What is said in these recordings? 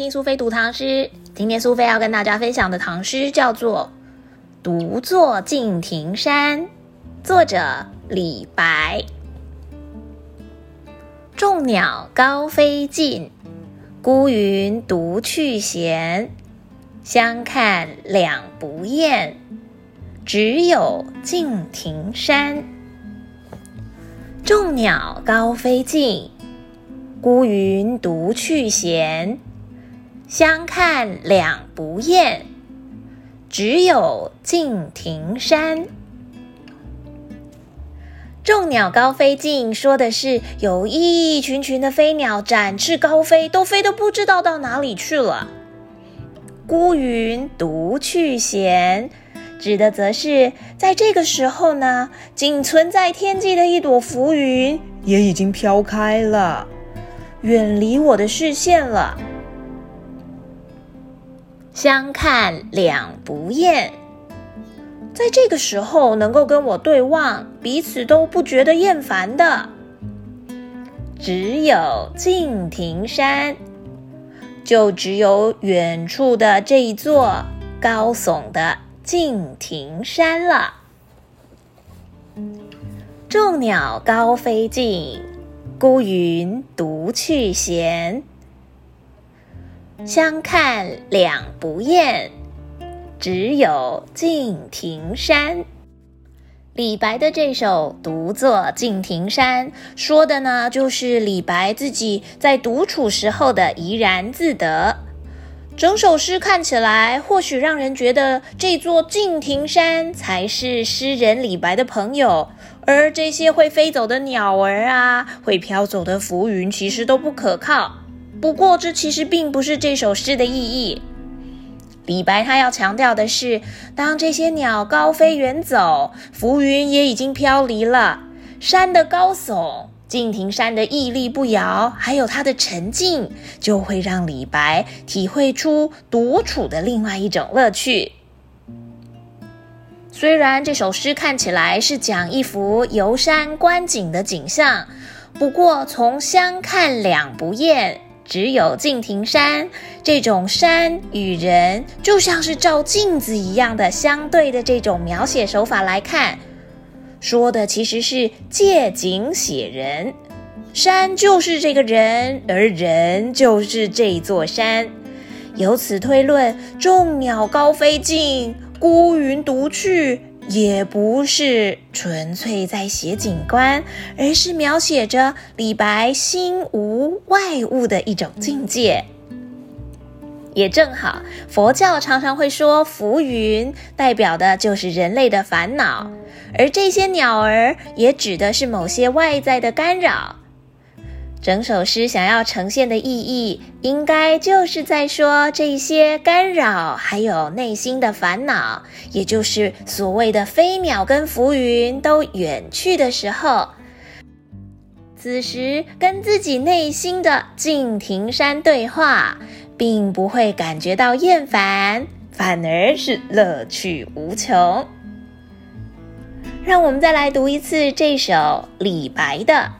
听苏菲读唐诗。今天苏菲要跟大家分享的唐诗叫做《独坐敬亭山》，作者李白。众鸟高飞尽，孤云独去闲。相看两不厌，只有敬亭山。众鸟高飞尽。孤云独去闲，相看两不厌，只有敬亭山。众鸟高飞尽，说的是有一群群的飞鸟展翅高飞，都飞得不知道到哪里去了。孤云独去闲，指的则是在这个时候呢，仅存在天际的一朵浮云也已经飘开了。远离我的视线了。相看两不厌，在这个时候能够跟我对望，彼此都不觉得厌烦的，只有敬亭山，就只有远处的这一座高耸的敬亭山了。众鸟高飞尽。孤云独去闲，相看两不厌，只有敬亭山。李白的这首《独坐敬亭山》说的呢，就是李白自己在独处时候的怡然自得。整首诗看起来，或许让人觉得这座敬亭山才是诗人李白的朋友。而这些会飞走的鸟儿啊，会飘走的浮云，其实都不可靠。不过，这其实并不是这首诗的意义。李白他要强调的是，当这些鸟高飞远走，浮云也已经飘离了，山的高耸，敬亭山的屹立不摇，还有它的沉静，就会让李白体会出独处的另外一种乐趣。虽然这首诗看起来是讲一幅游山观景的景象，不过从相看两不厌，只有敬亭山这种山与人就像是照镜子一样的相对的这种描写手法来看，说的其实是借景写人，山就是这个人，而人就是这座山。由此推论，众鸟高飞尽。孤云独去，也不是纯粹在写景观，而是描写着李白心无外物的一种境界。也正好，佛教常常会说浮云，代表的就是人类的烦恼，而这些鸟儿也指的是某些外在的干扰。整首诗想要呈现的意义，应该就是在说这些干扰，还有内心的烦恼，也就是所谓的飞鸟跟浮云都远去的时候，此时跟自己内心的敬亭山对话，并不会感觉到厌烦，反而是乐趣无穷。让我们再来读一次这首李白的。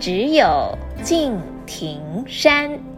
只有敬亭山。